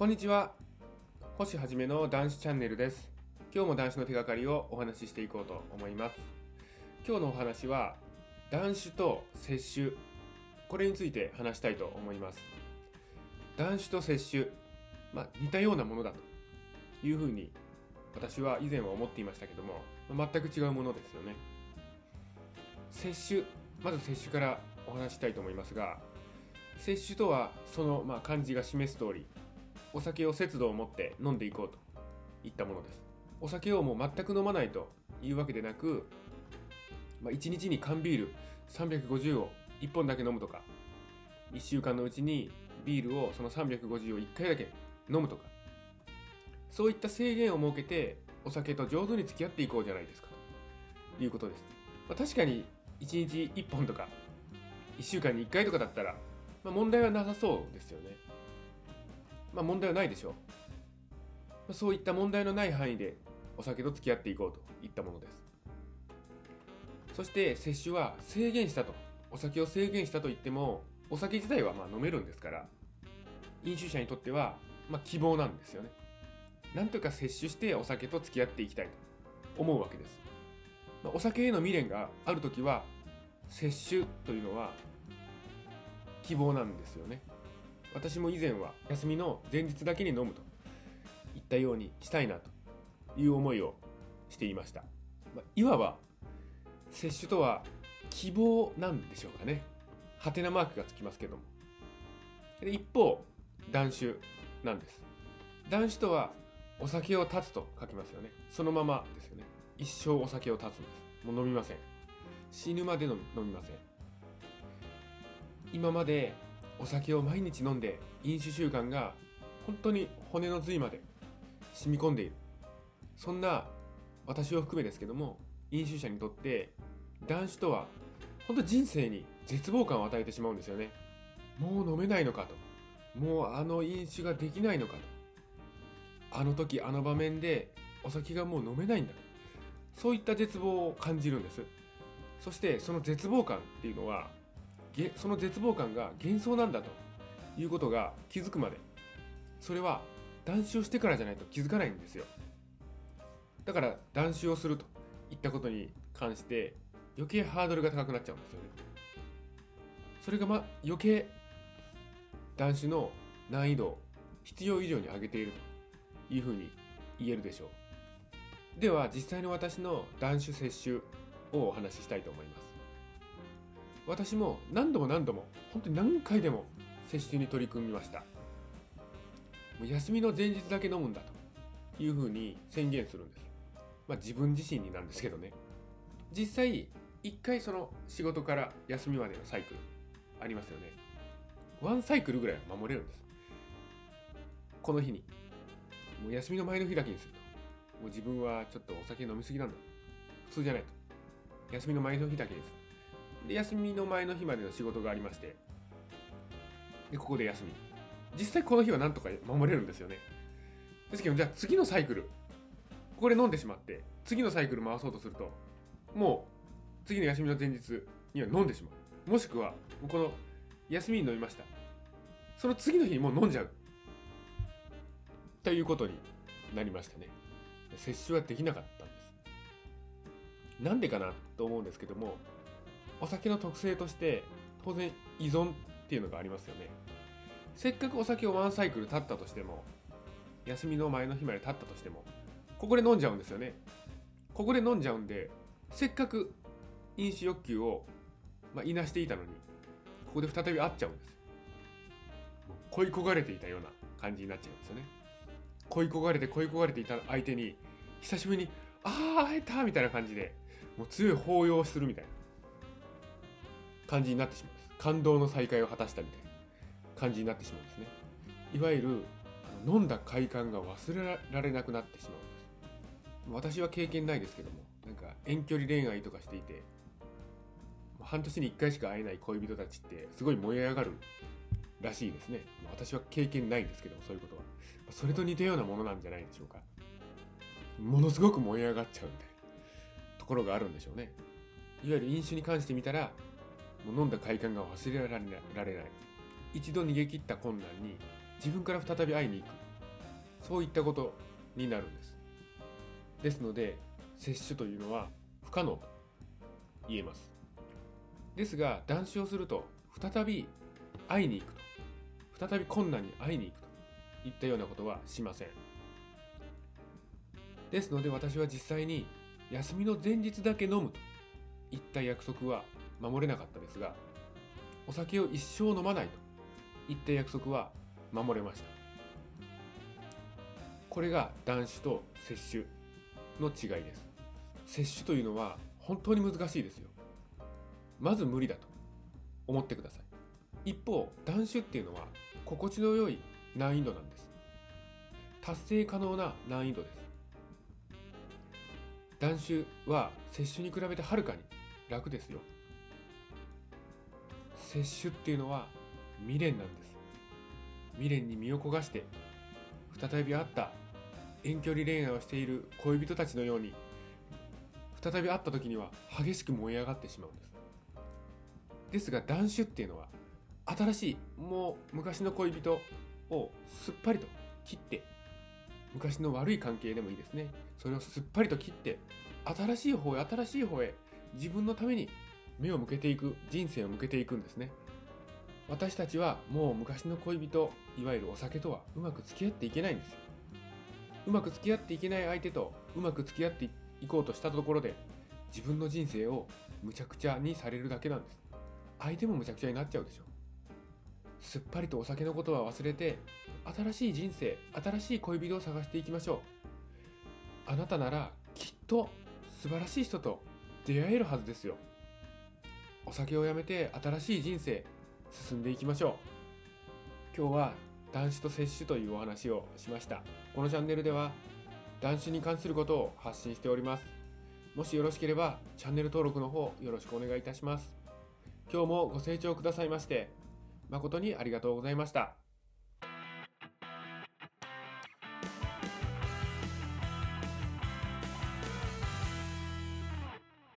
こんにちは。星はじめの男子チャンネルです。今日も男子の手がかりをお話ししていこうと思います。今日のお話は男子と接種。これについて話したいと思います。男子と接種。まあ、似たようなものだというふうに私は以前は思っていましたけども、まあ、全く違うものですよね。接種。まず接種からお話したいと思いますが摂取とはそのまあ漢字が示す通りお酒を節度を持って飲んでいこうといったものです。お酒をもう全く飲まないというわけでなく、まあ、1日に缶ビール350を1本だけ飲むとか1週間のうちにビールをその350を1回だけ飲むとかそういった制限を設けてお酒と上手に付き合っていこうじゃないですかと。いうことです、まあ、確かに1日1本とか1週間に1回とかだったらまあ、問題はなさそうですよね。まあ問題はないでしょう。そういった問題のない範囲でお酒と付き合っていこうといったものです。そして摂取は制限したと、お酒を制限したといっても、お酒自体はまあ飲めるんですから、飲酒者にとってはまあ希望なんですよね。なんとか摂取してお酒と付き合っていきたいと思うわけです。まあ、お酒への未練があるときは、摂取というのは希望なんですよね私も以前は休みの前日だけに飲むといったようにしたいなという思いをしていました、まあ、いわば摂取とは希望なんでしょうかね。ハテナマークがつきますけども。で一方断酒なんです。断酒とはお酒を断つと書きますよね。そのままですよね。一生お酒を断つんです。もう飲みません。死ぬまで飲みません。今までお酒を毎日飲んで飲酒習慣が本当に骨の髄まで染み込んでいる。そんな私を含めですけども飲酒者にとって断酒とは本当人生に絶望感を与えてしまうんですよね。もう飲めないのかと。もうあの飲酒ができないのかと。あの時あの場面でお酒がもう飲めないんだそういった絶望を感じるんです。そしてその絶望感っていうのはその絶望感が幻想なんだということが気づくまでそれは断酒をしてからじゃないと気づかないんですよ。だから断酒をするといったことに関して余計ハードルが高くなっちゃうんですよね。それがま余計断酒の難易度を必要以上に上げているというふうに言えるでしょう。では実際の私の断酒摂取をお話ししたいと思います。私も何度も何度も本当に何回でも接種に取り組みました。もう休みの前日だけ飲むんだというふうに宣言するんです。まあ自分自身になんですけどね。実際一回その仕事から休みまでのサイクルありますよね。ワンサイクルぐらいは守れるんです。この日に。もう休みの前の日だけにすると。もう自分はちょっとお酒飲みすぎなんだ。普通じゃないと。休みの前の日だけにするで、休みの前の日までの仕事がありまして、で、ここで休み。実際この日はなんとか守れるんですよね。ですけど、じゃあ次のサイクル、ここで飲んでしまって、次のサイクル回そうとすると、もう、次の休みの前日には飲んでしまう。もしくは、この、休みに飲みました。その次の日にもう飲んじゃう。ということになりましたね。接種はできなかったんです。なんでかなと思うんですけども、お酒の特性として当然依存っていうのがありますよね。せっかくお酒をワンサイクル経ったとしても休みの前の日まで経ったとしてもここで飲んじゃうんですよね。ここで飲んじゃうんでせっかく飲酒欲求を、まあ、いなしていたのにここで再び会っちゃうんです恋焦がれていたような感じになっちゃうんですよね。恋焦がれて恋焦がれていた相手に久しぶりにああ会えたみたいな感じでもう強い抱擁するみたいな。感じになってしまうんです。感動の再会を果たしたみたいな感じになってしまうんですね。いわゆる飲んだ快感が忘れられなくなってしまうんです。私は経験ないですけども、なんか遠距離恋愛とかしていて、半年に1回しか会えない恋人たちってすごい燃え上がるらしいですね。私は経験ないんですけども、そういうことは。それと似たようなものなんじゃないでしょうか。ものすごく燃え上がっちゃうみたいなところがあるんでしょうね。いわゆる飲酒に関して見たら、もう飲んだ快感が忘れられない。一度逃げ切った困難に自分から再び会いに行く。そういったことになるんです。ですので摂取というのは不可能と言えます。ですが断酒をすると再び会いに行くと。再び困難に会いに行くと。いったようなことはしません。ですので私は実際に休みの前日だけ飲むと。いった約束は守れなかったですがお酒を一生飲まないといった約束は守れました。これが断酒と摂取の違いです。摂取というのは本当に難しいですよ。まず無理だと思ってください。一方断酒っていうのは心地の良い難易度なんです。達成可能な難易度です。断酒は摂取に比べてはるかに楽ですよ。摂取っていうのは未練なんです。未練に身を焦がして再び会った遠距離恋愛をしている恋人たちのように再び会った時には激しく燃え上がってしまうんです。ですが断酒っていうのは新しいもう昔の恋人をすっぱりと切って昔の悪い関係でもいいですね。それをすっぱりと切って新しい方へ新しい方へ自分のために目を向けていく人生を向けていくんですね。私たちはもう昔の恋人いわゆるお酒とはうまく付き合っていけないんですうまく付き合っていけない相手とうまく付き合っていこうとしたところで自分の人生をむちゃくちゃにされるだけなんです。相手もむちゃくちゃになっちゃうでしょ。すっぱりとお酒のことは忘れて新しい人生新しい恋人を探していきましょう。あなたならきっと素晴らしい人と出会えるはずですよ。お酒をやめて新しい人生進んでいきましょう。今日は男子と摂取というお話をしました。このチャンネルでは男子に関することを発信しております。もしよろしければチャンネル登録の方よろしくお願いいたします。今日もご清聴くださいまして誠にありがとうございました。